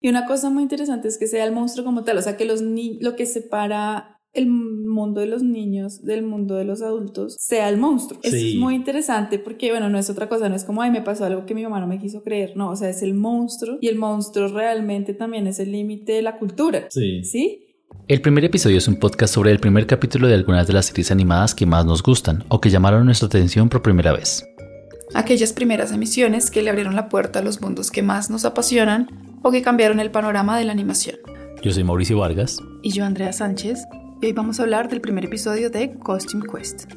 Y una cosa muy interesante es que sea el monstruo como tal, o sea, que los ni lo que separa el mundo de los niños del mundo de los adultos sea el monstruo. Eso es muy interesante porque, bueno, no es otra cosa, no es como, ay, me pasó algo que mi mamá no me quiso creer, no, o sea, es el monstruo y el monstruo realmente también es el límite de la cultura. Sí. ¿Sí? El primer episodio es un podcast sobre el primer capítulo de algunas de las series animadas que más nos gustan o que llamaron nuestra atención por primera vez. Aquellas primeras emisiones que le abrieron la puerta a los mundos que más nos apasionan o que cambiaron el panorama de la animación. Yo soy Mauricio Vargas. Y yo Andrea Sánchez y hoy vamos a hablar del primer episodio de Costume Quest.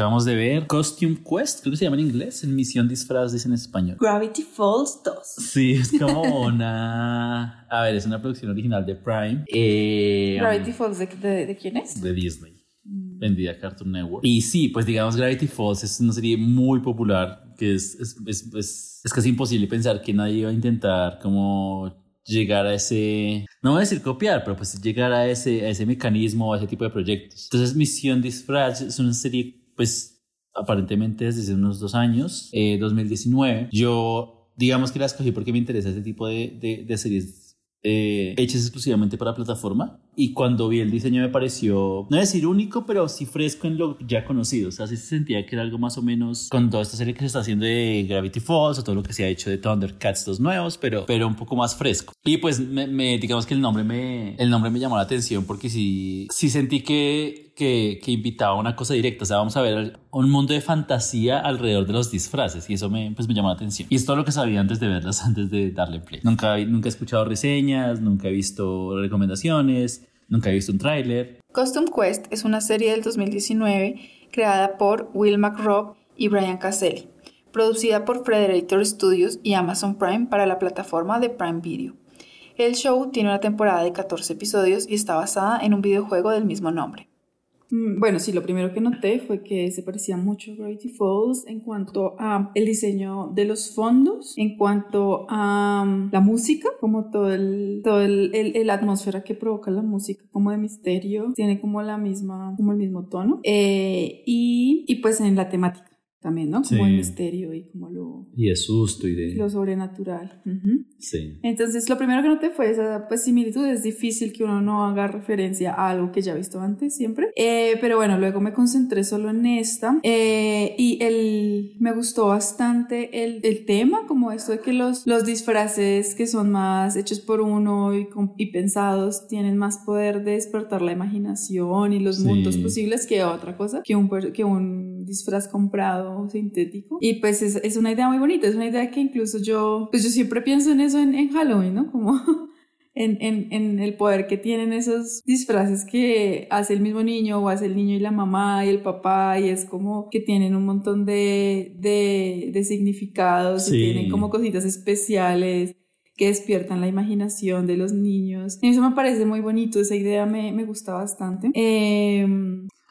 Acabamos de ver Costume Quest, creo que se llama en inglés, en Misión Disfraz, dicen en español. Gravity Falls 2. Sí, es como una a ver, es una producción original de Prime. Eh, Gravity Falls, ¿de, quién es? De Disney. Vendida a Cartoon Network. Y sí, pues digamos, Gravity Falls es una serie muy popular que es, es, es, es, casi imposible pensar que nadie iba a intentar como llegar a ese, no voy a decir copiar, pero pues llegar a ese, a ese mecanismo, a ese tipo de proyectos. Entonces, Misión Disfraz es una serie, pues aparentemente desde unos dos años, eh, 2019. Yo, digamos que la escogí porque me interesa ese tipo de, de, de series eh, hechas exclusivamente para plataforma. Y cuando vi el diseño me pareció, no decir único, pero sí fresco en lo ya conocido. O sea, sí se sentía que era algo más o menos con toda esta serie que se está haciendo de Gravity Falls o todo lo que se ha hecho de Thundercats, dos nuevos, pero, pero un poco más fresco. Y pues me, digamos que el nombre me, el nombre me llamó la atención porque sí, sí sentí que que, que, invitaba a una cosa directa. O sea, vamos a ver un mundo de fantasía alrededor de los disfraces y eso me, pues, me llamó la atención. Y es todo lo que sabía antes de verlas, antes de darle play. Nunca, nunca he escuchado reseñas, nunca he visto recomendaciones, nunca he visto un tráiler. Costume Quest es una serie del 2019 creada por Will McRobb y Brian Caselli, producida por Frederator Studios y Amazon Prime para la plataforma de Prime Video. El show tiene una temporada de 14 episodios y está basada en un videojuego del mismo nombre. Mm, bueno, sí, lo primero que noté fue que se parecía mucho a Gravity Falls en cuanto a el diseño de los fondos, en cuanto a mm, la música, como todo el, todo el, el, atmósfera que provoca la música, como de misterio, tiene como la misma, como el mismo tono, eh, y, y pues en la temática también, ¿no? Como el misterio y como lo... Y el susto y de... Lo sobrenatural. Sí. Entonces, lo primero que noté fue esa pues, similitud. Es difícil que uno no haga referencia a algo que ya ha visto antes siempre. Eh, pero bueno, luego me concentré solo en esta. Eh, y el, me gustó bastante el, el, tema, como esto de que los, los disfraces que son más hechos por uno y, y pensados tienen más poder de despertar la imaginación y los mundos posibles que otra cosa, que un, que un disfraz comprado sintético. Y pues es, es, una idea muy bonita, es una idea que incluso yo, pues yo siempre pienso en eso en, en Halloween, ¿no? Como en, en, en, el poder que tienen esos disfraces que hace el mismo niño o hace el niño y la mamá y el papá y es como que tienen un montón de, de, de significados y tienen como cositas especiales que despiertan la imaginación de los niños. Eso me parece muy bonito, esa idea me, me gusta bastante. Eh,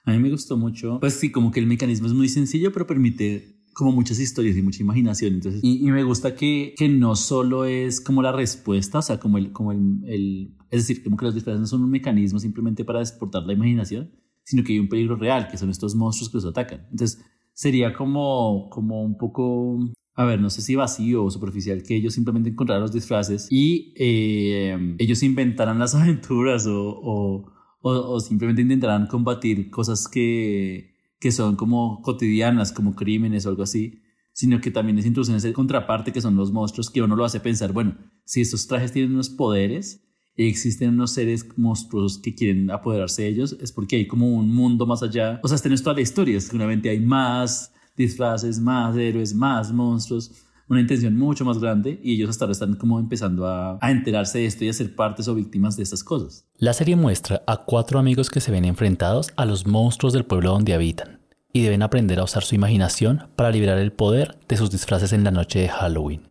a mí me gustó mucho. Pues sí, como que el mecanismo es muy sencillo, pero permite como muchas historias y mucha imaginación. Entonces, y, me gusta que, que, no solo es como la respuesta, o sea, como el, como el, es decir, como que los disfraces no son un mecanismo simplemente para exportar la imaginación, sino que hay un peligro real, que son estos monstruos que los atacan. Entonces, sería como, como un poco, a ver, no sé si vacío o superficial, que ellos simplemente encontraran los disfraces y eh, ellos inventaran las aventuras o o, simplemente intentarán combatir cosas que, que son como cotidianas, como crímenes o algo así, sino que también es introducen esa contraparte que son los monstruos que uno lo hace pensar, bueno, si estos trajes tienen unos poderes y existen unos seres monstruosos que quieren apoderarse de ellos, es porque hay como un mundo más allá. O sea, esta no es toda la historia, seguramente hay más disfraces, más héroes, más monstruos una intención mucho más grande y ellos hasta ahora están como empezando a, a, enterarse de esto y a ser partes o víctimas de estas cosas. La serie muestra a cuatro amigos que se ven enfrentados a los monstruos del pueblo donde habitan y deben aprender a usar su imaginación para liberar el poder de sus disfraces en la noche de Halloween.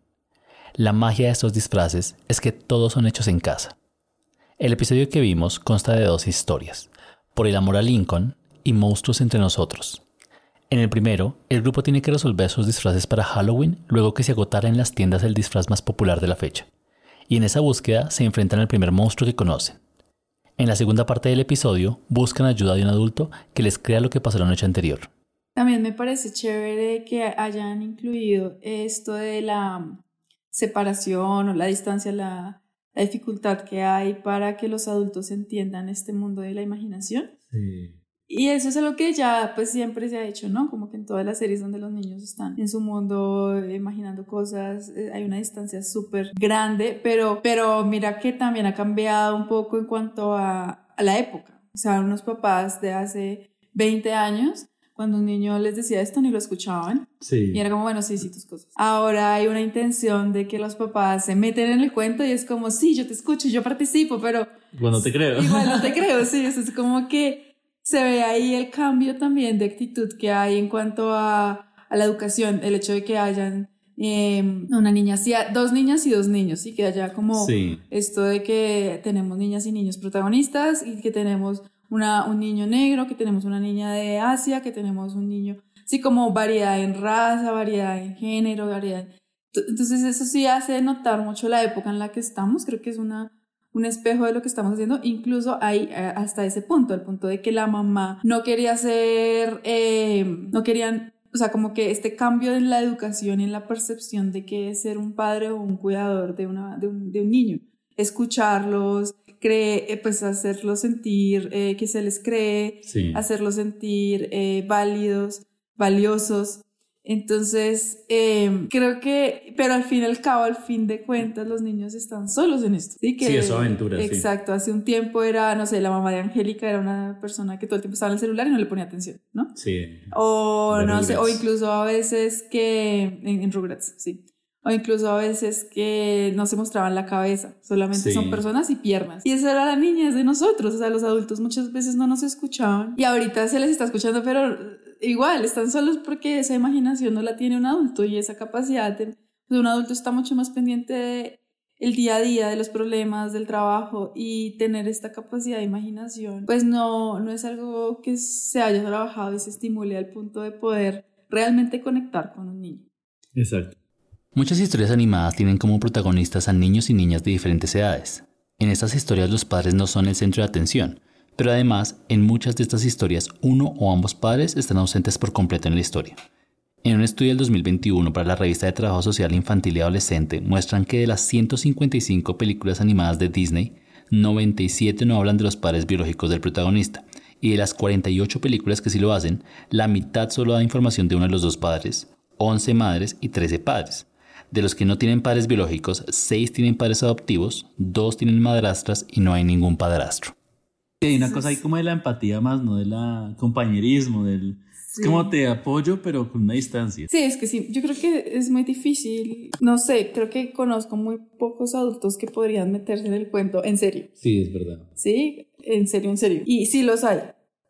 La magia de estos disfraces es que todos son hechos en casa. El episodio que vimos consta de dos historias, Por el amor a Lincoln y Monstruos entre nosotros, en el primero, el grupo tiene que resolver sus disfraces para Halloween luego que se agotara en las tiendas el disfraz más popular de la fecha. y en esa búsqueda se enfrentan al primer monstruo que conocen. En la segunda parte del episodio buscan ayuda de un adulto que les crea lo que pasó la noche anterior. También me parece chévere que hayan incluido esto de la separación o la distancia, la, dificultad que hay para que los adultos entiendan este mundo de la imaginación. Sí. Y eso es algo que ya pues siempre se ha hecho, ¿no? Como que en todas las series donde los niños están en su mundo imaginando cosas, eh, hay una distancia súper grande, pero, pero mira que también ha cambiado un poco en cuanto a, a la época. O sea, unos papás de hace 20 años cuando un niño les decía esto ni lo escuchaban. Sí. Y era como, bueno, sí, sí, tus cosas. Ahora hay una intención de que los papás se meten en el cuento y es como, sí, yo te escucho, yo participo, pero... Bueno, te creo. Igual no te creo, sí, eso es como que se ve ahí el cambio también de actitud que hay en cuanto a, a la educación, el hecho de que hayan em, una niña, dos niñas y dos niños, y que haya como esto de que tenemos niñas y niños protagonistas y que tenemos una, un niño negro, que tenemos una niña de Asia, que tenemos un niño, sí, como variedad en raza, variedad en género, variedad. Entonces eso sí hace notar mucho la época en la que estamos, creo que es una un espejo de lo que estamos haciendo, incluso hay eh, hasta ese punto, el punto de que la mamá no quería ser, eh, no querían, o sea, como que este cambio en la educación y en la percepción de que es ser un padre o un cuidador de, una, de, un, de un niño, escucharlos, cree, eh, pues hacerlos sentir que se les cree, hacerlos sentir válidos, valiosos. Entonces, em, creo que, pero al fin y al cabo, al fin de cuentas, los niños están solos en esto. Sí, que, sí es aventura. Exacto, hace un tiempo era, no sé, la mamá de Angélica era una persona que todo el tiempo estaba en el celular y no le ponía atención, ¿no? Sí. O no sé, o incluso a veces que, en, Rugrats, sí. O incluso a veces que no se mostraban la cabeza, solamente son personas y piernas. Y esa era la niña, es de nosotros, o sea, los adultos muchas veces no nos escuchaban. Y ahorita se les está escuchando, pero igual, están solos porque esa imaginación no la tiene un adulto y esa capacidad de, un adulto está mucho más pendiente de el día a día, de los problemas, del trabajo y tener esta capacidad de imaginación, pues no, no es algo que se haya trabajado y se estimule al punto de poder realmente conectar con un niño. Exacto. Muchas historias animadas tienen como protagonistas a niños y niñas de diferentes edades. En estas historias los padres no son el centro de atención, pero además, en muchas de estas historias, uno o ambos padres están ausentes por completo en la historia. En un estudio del 2021 para la revista de Trabajo Social Infantil y Adolescente muestran que de las 155 películas animadas de Disney, 97 no hablan de los padres biológicos del protagonista, y de las 48 películas que sí lo hacen, la mitad solo da información de uno de los dos padres, 11 madres y 13 padres. De los que no tienen padres biológicos, 6 tienen padres adoptivos, 2 tienen madrastras y no hay ningún padrastro. Hay una cosa ahí como de la empatía más, no de la compañerismo, del... Es como te apoyo, pero con una distancia. Sí, es que sí, yo creo que es muy difícil. No sé, creo que conozco muy pocos adultos que podrían meterse en el cuento en serio. Sí, es verdad. Sí, en serio, en serio. Y sí los hay.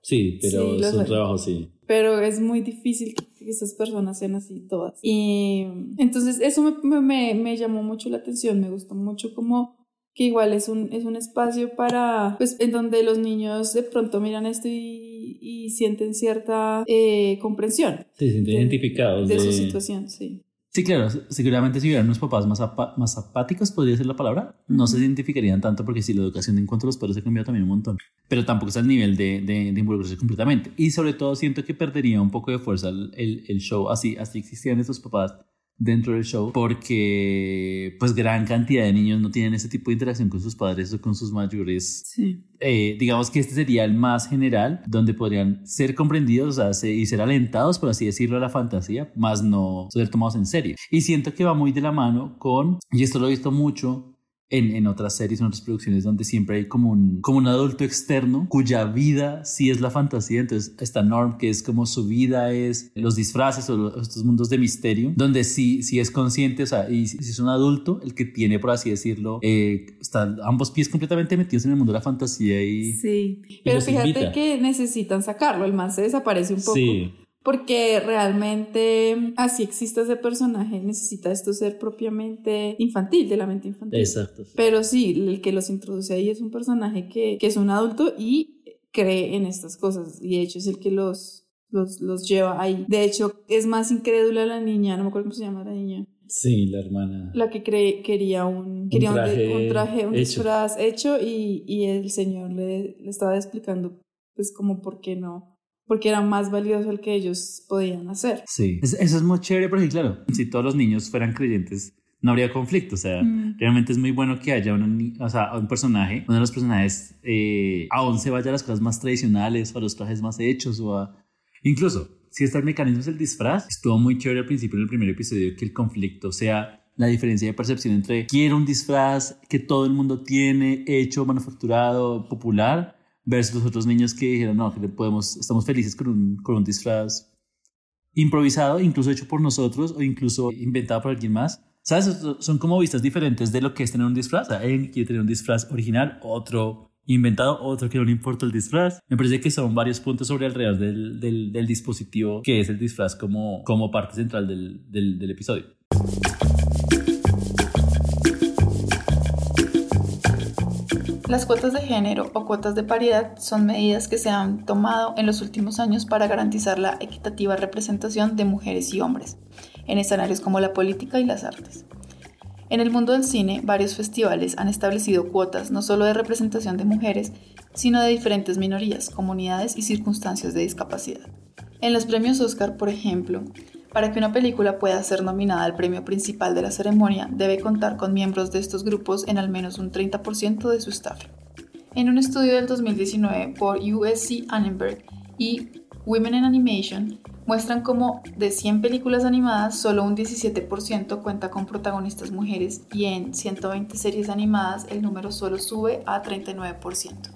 Sí, pero es un trabajo, sí. Pero es muy difícil que esas personas sean así todas. Y entonces eso me, me, me llamó mucho la atención, me gustó mucho como que igual es un, es un espacio para, pues, en donde los niños de pronto miran esto y, y sienten cierta eh, comprensión. Se sienten identificados. De, su situación, sí. Sí, claro, seguramente si hubieran unos papás más, más apáticos, podría ser la palabra, no se identificarían tanto porque si la educación en cuanto a los padres ha cambiado también un montón, pero tampoco es al nivel de, de, de, involucrarse completamente. Y sobre todo siento que perdería un poco de fuerza el, el, el show, así, así existían estos papás dentro del show porque pues gran cantidad de niños no tienen ese tipo de interacción con sus padres o con sus mayores. Sí. Eh, digamos que este sería el más general donde podrían ser comprendidos o sea, y ser alentados, por así decirlo, a la fantasía, más no ser tomados en serio. Y siento que va muy de la mano con, y esto lo he visto mucho en, en, otras series, en otras producciones, donde siempre hay como un, como un adulto externo cuya vida sí es la fantasía. Entonces, esta Norm, que es como su vida es los disfraces o estos mundos de misterio, donde sí, sí es consciente, o sea, y si es un adulto, el que tiene, por así decirlo, eh, está ambos pies completamente metidos en el mundo de la fantasía y. Sí, pero fíjate que necesitan sacarlo, el man se desaparece un poco. Sí porque realmente así existe ese personaje, necesita esto ser propiamente infantil, de la mente infantil. Exacto. Pero sí, el que los introduce ahí es un personaje que, que es un adulto y cree en estas cosas y de hecho es el que los, los, los lleva ahí. De hecho, es más incrédula la niña, no me acuerdo cómo se llama la niña Sí, la hermana. La que quería un, quería un traje, un, disfraz hecho y, y el señor le, le, estaba explicando pues como por qué no, porque era más valioso el que ellos podían hacer. Sí, eso es muy chévere porque claro, si todos los niños fueran creyentes no habría conflicto. O sea, mm. realmente es muy bueno que haya o sea, un personaje, uno de los personajes, eh, aún se vaya a las cosas más tradicionales o a los trajes más hechos o a... Incluso, si este mecanismo es el disfraz, estuvo muy chévere al principio en el primer episodio que el conflicto sea la diferencia de percepción entre quiero un disfraz que todo el mundo tiene, hecho, manufacturado, popular, versus los otros niños que dijeron, no, que podemos, estamos felices con un, con un disfraz improvisado, incluso hecho por nosotros o incluso inventado por alguien más. ¿Sabes? Son como vistas diferentes de lo que es tener un disfraz. Alguien quiere tener un disfraz original, otro inventado, otro que no le importa el disfraz. Me parece que son varios puntos sobre alrededor del, del, del dispositivo que es el disfraz como, como parte central del, del, episodio. Las cuotas de género o cuotas de paridad son medidas que se han tomado en los últimos años para garantizar la equitativa representación de mujeres y hombres en escenarios como la política y las artes. En el mundo del cine, varios festivales han establecido cuotas no solo de representación de mujeres, sino de diferentes minorías, comunidades y circunstancias de discapacidad. En los premios Oscar, por ejemplo, para que una película pueda ser nominada al premio principal de la ceremonia, debe contar con miembros de estos grupos en al menos un 30% de su staff. En un estudio del 2019 por USC Annenberg y Women in Animation, muestran cómo de 100 películas animadas solo un 17% cuenta con protagonistas mujeres y en 120 series animadas el número solo sube a 39%.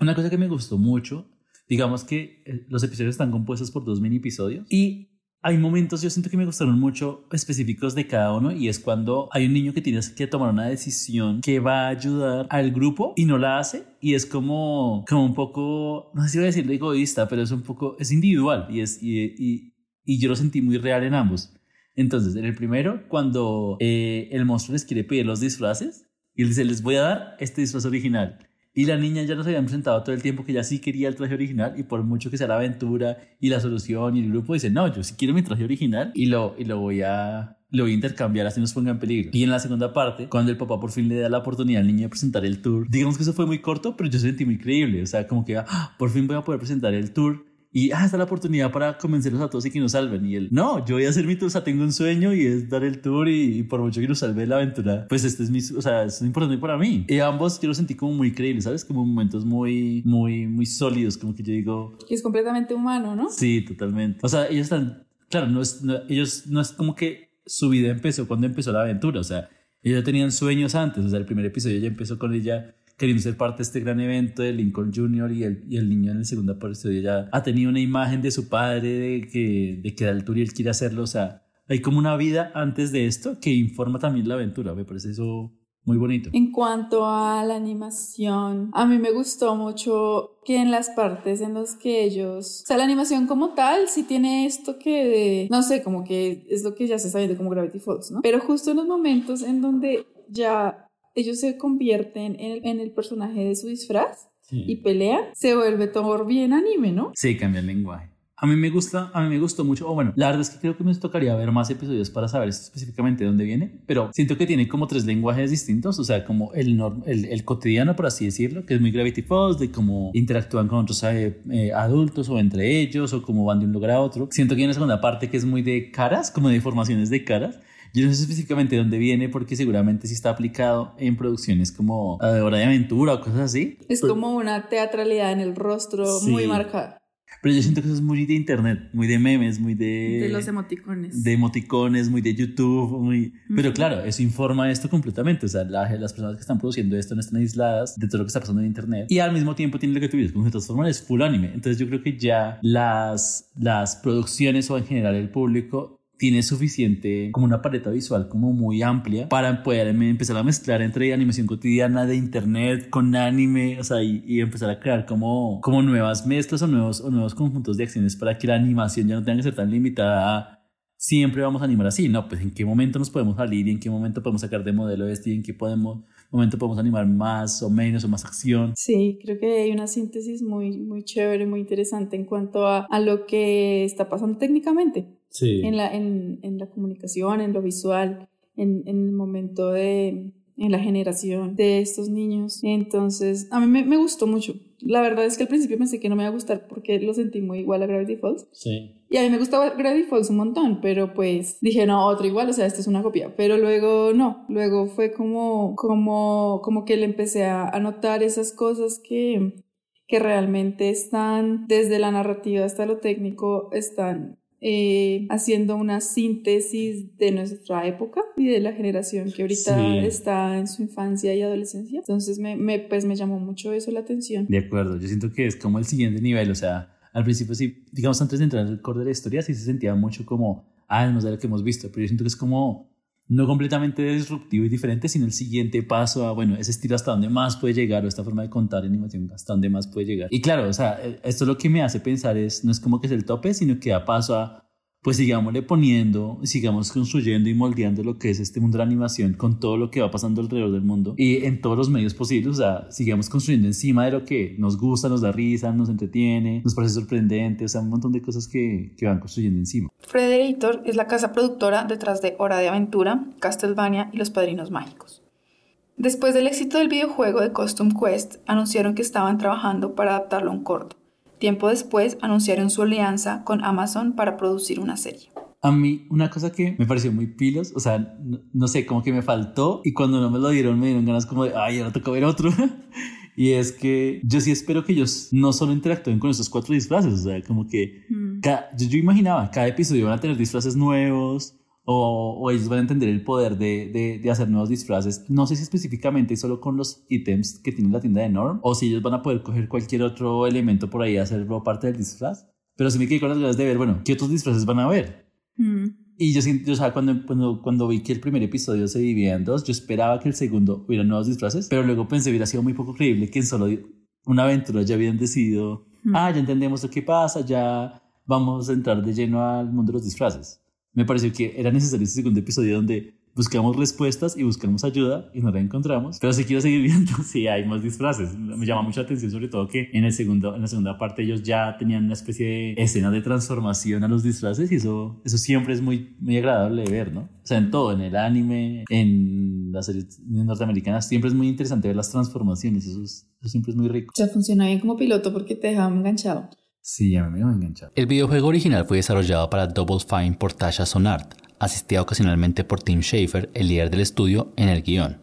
Una cosa que me gustó mucho, digamos que eh, los episodios están compuestos por dos mini episodios y hay momentos, yo siento que me gustaron mucho específicos de cada uno y es cuando hay un niño que tiene que tomar una decisión que va a ayudar al grupo y no la hace y es como, como un poco, no sé si voy a decirlo egoísta, pero es un poco, es individual y, es, y, y, yo lo sentí muy real en ambos. Entonces, en el primero, cuando eh, el monstruo les quiere pedir los disfraces y él dice, les voy a dar este disfraz original. Y la niña ya nos habían presentado todo el tiempo que ya sí quería el traje original y por mucho que sea la aventura y la solución y el grupo dice, no, yo sí quiero mi traje original y lo, y lo voy a... Lo voy a intercambiar así nos ponga en peligro. Y en la segunda parte, cuando el papá por fin le da la oportunidad al niño de presentar el tour, digamos que eso fue muy corto, pero yo sentí muy creíble. O sea, como que ah, por fin voy a poder presentar el tour y ah, está la oportunidad para convencerlos a todos y que nos salven. Y él, no, yo voy a hacer mi tour, o sea, tengo un sueño y es dar el tour y, por mucho que nos salve la aventura, pues este es mi, o sea, es importante para mí. Y ambos yo lo sentí como muy creíble, ¿sabes? Como momentos muy, muy, muy sólidos, como que yo digo. Que es completamente humano, ¿no? Sí, totalmente. O sea, ellos están, claro, no es, ellos no es como que su vida empezó cuando empezó la aventura, o sea, ellos tenían sueños antes, o sea, el primer episodio ya empezó con ella queriendo ser parte de este gran evento de Lincoln Jr. y el, y el niño en el segundo episodio ya ha tenido una imagen de su padre de que, de que y él quiere hacerlo. O sea, hay como una vida antes de esto que informa también la aventura. Me parece eso muy bonito. En cuanto a la animación, a mí me gustó mucho que en las partes en las que ellos, o sea, la animación como tal sí tiene esto que, no sé, como que es lo que ya se está viendo como Gravity Falls, ¿no? Pero justo en los momentos en donde ya ellos se convierten en el, personaje de su disfraz y pelean, se vuelve todo bien anime, ¿no? Sí, cambia el lenguaje. A mí me gusta, a mí me gustó mucho, o bueno, la verdad es que creo que me tocaría ver más episodios para saber específicamente de dónde viene, pero siento que tiene como tres lenguajes distintos, o sea, como el, el, el cotidiano, por así decirlo, que es muy Gravity Falls, de cómo interactúan con otros eh, eh, adultos o entre ellos, o cómo van de un lugar a otro. Siento que hay una segunda parte que es muy de caras, como de formaciones de caras, yo no sé específicamente de dónde viene porque seguramente sí está aplicado en producciones como Hora de Aventura o cosas así. Es como una teatralidad en el rostro muy marcada. Pero yo siento que eso es muy de internet, muy de memes, muy de... De los emoticones. De emoticones, muy de YouTube, muy... Pero claro, eso informa esto completamente. O sea, las personas que están produciendo esto no están aisladas de todo lo que está pasando en internet. Y al mismo tiempo tiene lo que tú dices, como se transforman es full anime. Entonces yo creo que ya las, las producciones o en general el público tiene suficiente como una paleta visual como muy amplia para poder empezar a mezclar entre animación cotidiana de internet con anime, o sea, y, empezar a crear como, como nuevas mezclas o nuevos, o nuevos conjuntos de acciones para que la animación ya no tenga que ser tan limitada a siempre vamos a animar así, no, pues en qué momento nos podemos salir y en qué momento podemos sacar de modelo este y en qué podemos, momento podemos animar más o menos o más acción. Sí, creo que hay una síntesis muy, muy chévere, muy interesante en cuanto a, a lo que está pasando técnicamente. En, la, en, en la comunicación, en lo visual. en, en el momento de en la generación de estos niños. Entonces, a mí me, me, gustó mucho. La verdad es que al principio pensé que no me iba a gustar porque lo sentí muy igual a Gravity Falls. Sí. Y a mí me gustaba Gravity Falls un montón, pero pues dije, no, otro igual, o sea, esto es una copia. Pero luego no, luego fue como, como, como que le empecé a, a notar esas cosas que, que realmente están, desde la narrativa hasta lo técnico, están eh, haciendo una síntesis de nuestra época y de la generación que ahorita está en su infancia y adolescencia. Entonces me, me, pues me llamó mucho eso la atención. De acuerdo, yo siento que es como el siguiente nivel, o sea, al principio sí, digamos antes de entrar en el core de la historia, sí se sentía mucho como, ah, no sé lo que hemos visto, pero yo siento que es como no completamente disruptivo y diferente, sino el siguiente paso a, bueno, ese estilo hasta dónde más puede llegar o esta forma de contar animación hasta dónde más puede llegar. Y claro, o sea, eh, esto lo que me hace pensar es, no es como que es el tope, sino que da paso a pues sigámosle poniendo, sigamos construyendo y moldeando lo que es este mundo de la animación con todo lo que va pasando alrededor del mundo y en todos los medios posibles, o sea, sigamos construyendo encima de lo que nos gusta, nos da risa, nos entretiene, nos parece sorprendente, o sea, un montón de cosas que, que van construyendo encima. Frederator es la casa productora detrás de Hora de Aventura, Castlevania y Los Padrinos Mágicos. Después del éxito del videojuego de Costume Quest, anunciaron que estaban trabajando para adaptarlo a un corto. Tiempo después anunciaron su alianza con Amazon para producir una serie. A mí, una cosa que me pareció muy pilos, o sea, no, sé, como que me faltó y cuando no me lo dieron me dieron ganas como de, ay, ahora toca ver otro. y es que yo sí espero que ellos no solo interactúen con estos cuatro disfraces, o sea, como que mm. yo, yo, imaginaba, cada episodio van a tener disfraces nuevos, o, ellos van a entender el poder de, de, hacer nuevos disfraces. No sé si específicamente solo con los ítems que tiene la tienda de Norm o si ellos van a poder coger cualquier otro elemento por ahí y hacerlo parte del disfraz. Pero sí me quedé con las ganas de ver, bueno, ¿qué otros disfraces van a ver? Mm. Y yo, siento, o sea, cuando, cuando, cuando vi que el primer episodio se dividía en dos, yo esperaba que el segundo hubiera nuevos disfraces, pero luego pensé hubiera sido muy poco creíble que en solo una aventura ya habían decidido, mm. ah, ya entendemos lo que pasa, ya vamos a entrar de lleno al mundo de los disfraces me pareció que era necesario ese segundo episodio donde buscamos respuestas y buscamos ayuda y no la encontramos. Pero si quiero seguir viendo si hay más disfraces. Me llama mucha atención sobre todo que en, el segundo, en la segunda parte ellos ya tenían una especie de escena de transformación a los disfraces y eso, eso siempre es muy, muy agradable de ver, ¿no? O sea, en todo, en el anime, en las series norteamericanas, siempre es muy interesante ver las transformaciones. Eso, eso siempre es muy rico. O sea, funciona bien como piloto porque te deja enganchado. El videojuego original fue desarrollado para Double Fine por Tasha Sonart, asistida ocasionalmente por Tim Schafer, el líder del estudio, en el guion.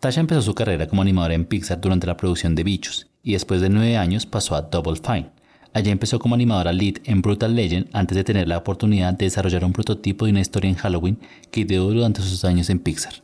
Tasha empezó su carrera como animadora en Pixar durante la producción de Bichos y después de nueve años pasó a Double Fine. Allí empezó como animadora lead en Brutal Legend antes de tener la oportunidad de desarrollar un prototipo de una historia en Halloween que ideó durante sus años en Pixar.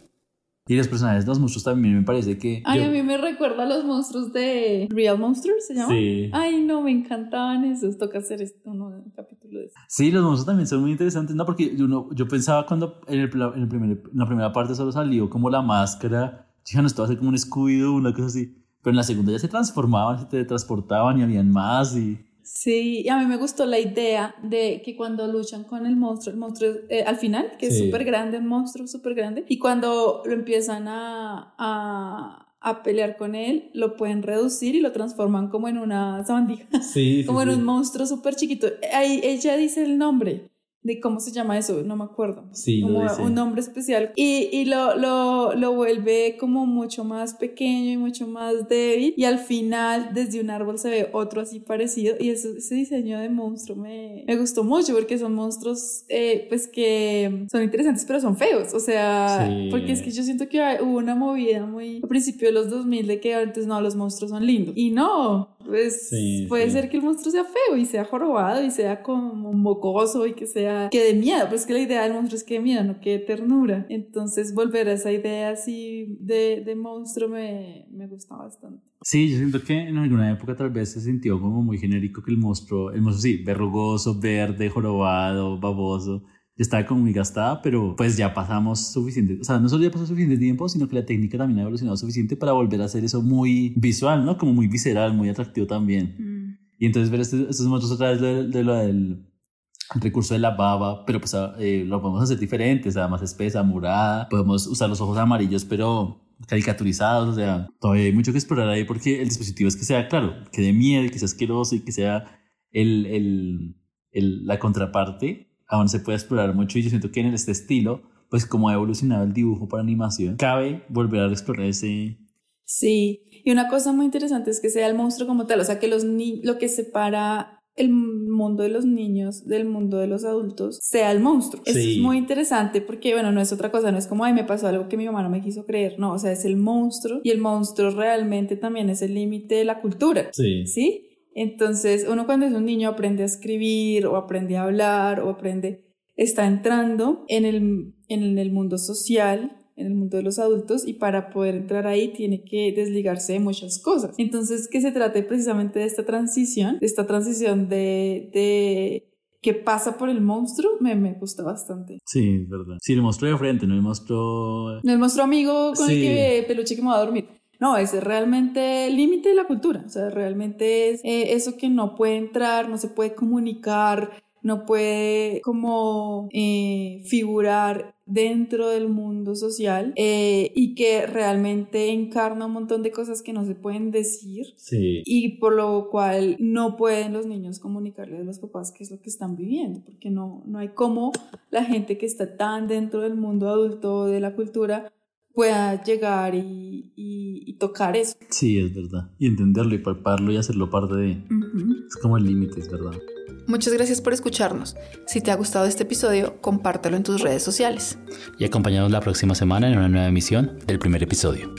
Y los personajes de los monstruos también me parece que... Ay, a mí me recuerda a los monstruos de Real Monsters, ¿se llama? Sí. Ay, no, me encantaban esos. Toca hacer esto, uno, un capítulo de eso. Sí, los monstruos también son muy interesantes, ¿no? Porque yo, yo pensaba cuando en, el, en, el primer, en la primera parte solo salió como la máscara, ya no estaba como un escudo, una cosa así. Pero en la segunda ya se transformaban, se teletransportaban y habían más y... Sí, y a mí me gustó la idea de que cuando luchan con el monstruo, el monstruo eh, al final, que es súper grande, un monstruo súper grande, y cuando lo empiezan a, a, a, pelear con él, lo pueden reducir y lo transforman como en una sabandija, sí, como en un monstruo súper chiquito. Ahí ella dice el nombre de cómo se llama eso, no me acuerdo. Sí, como un nombre especial. Y, y lo, lo, lo, vuelve como mucho más pequeño y mucho más débil. Y al final, desde un árbol se ve otro así parecido. Y eso, ese diseño de monstruo me, me gustó mucho porque son monstruos, eh, pues que son interesantes, pero son feos. O sea, porque es que yo siento que hubo una movida muy al principio de los 2000 de que antes no, los monstruos son lindos. Y no, pues puede ser que el monstruo sea feo y sea jorobado y sea como mocoso y que sea que de miedo, pues que la idea del monstruo es que de miedo, no que de ternura. Entonces volver a esa idea así de, de monstruo me, me gusta bastante. Sí, yo siento que en alguna época tal vez se sintió como muy genérico que el monstruo, el monstruo sí, verrugoso, verde, jorobado, baboso estaba como muy gastada, pero pues ya pasamos suficiente, o sea, no solo ya pasó suficiente tiempo, sino que la técnica también ha evolucionado suficiente para volver a hacer eso muy visual, ¿no? Como muy visceral, muy atractivo también. Mm. Y entonces ver estos, estos monstruos otra vez de, lo del recurso de la baba, pero pues ah, eh, lo podemos hacer diferente, o sea, más espesa, morada, podemos usar los ojos amarillos, pero caricaturizados, o sea, todavía hay mucho que explorar ahí porque el dispositivo es que sea, claro, que dé miedo y que sea asqueroso y que sea el, el, el, la contraparte aún se puede explorar mucho y yo siento que en este estilo pues cómo ha evolucionado el dibujo para animación, cabe volver a explorar ese... Sí, y una cosa muy interesante es que sea el monstruo como tal, o sea, que los lo que separa el mundo de los niños del mundo de los adultos sea el monstruo. Es muy interesante porque, bueno, no es otra cosa, no es como, ay, me pasó algo que mi mamá no me quiso creer, no, o sea, es el monstruo y el monstruo realmente también es el límite de la cultura. Sí. ¿Sí? Entonces, uno cuando es un niño aprende a escribir o aprende a hablar o aprende, está entrando en el, en el mundo social en el mundo de los adultos y para poder entrar ahí tiene que desligarse de muchas cosas. Entonces, que se trate precisamente de esta transición, de esta transición de, de que pasa por el monstruo, me, me gusta bastante. Sí, es verdad. Sí, el monstruo de frente, no el monstruo... No el monstruo amigo con el que peluche que me va a dormir. No, es realmente el límite de la cultura. O sea, realmente es eh, eso que no puede entrar, no se puede comunicar, no puede como eh, figurar dentro del mundo social eh, y que realmente encarna un montón de cosas que no se pueden decir sí. y por lo cual no pueden los niños comunicarle a los papás qué es lo que están viviendo porque no, no hay cómo la gente que está tan dentro del mundo adulto de la cultura pueda llegar y, y, tocar eso. Sí, es verdad. Y entenderlo y palparlo y hacerlo parte de... Es como el límite, es verdad. Muchas gracias por escucharnos. Si te ha gustado este episodio, compártelo en tus redes sociales. Y acompáñanos la próxima semana en una nueva emisión del primer episodio.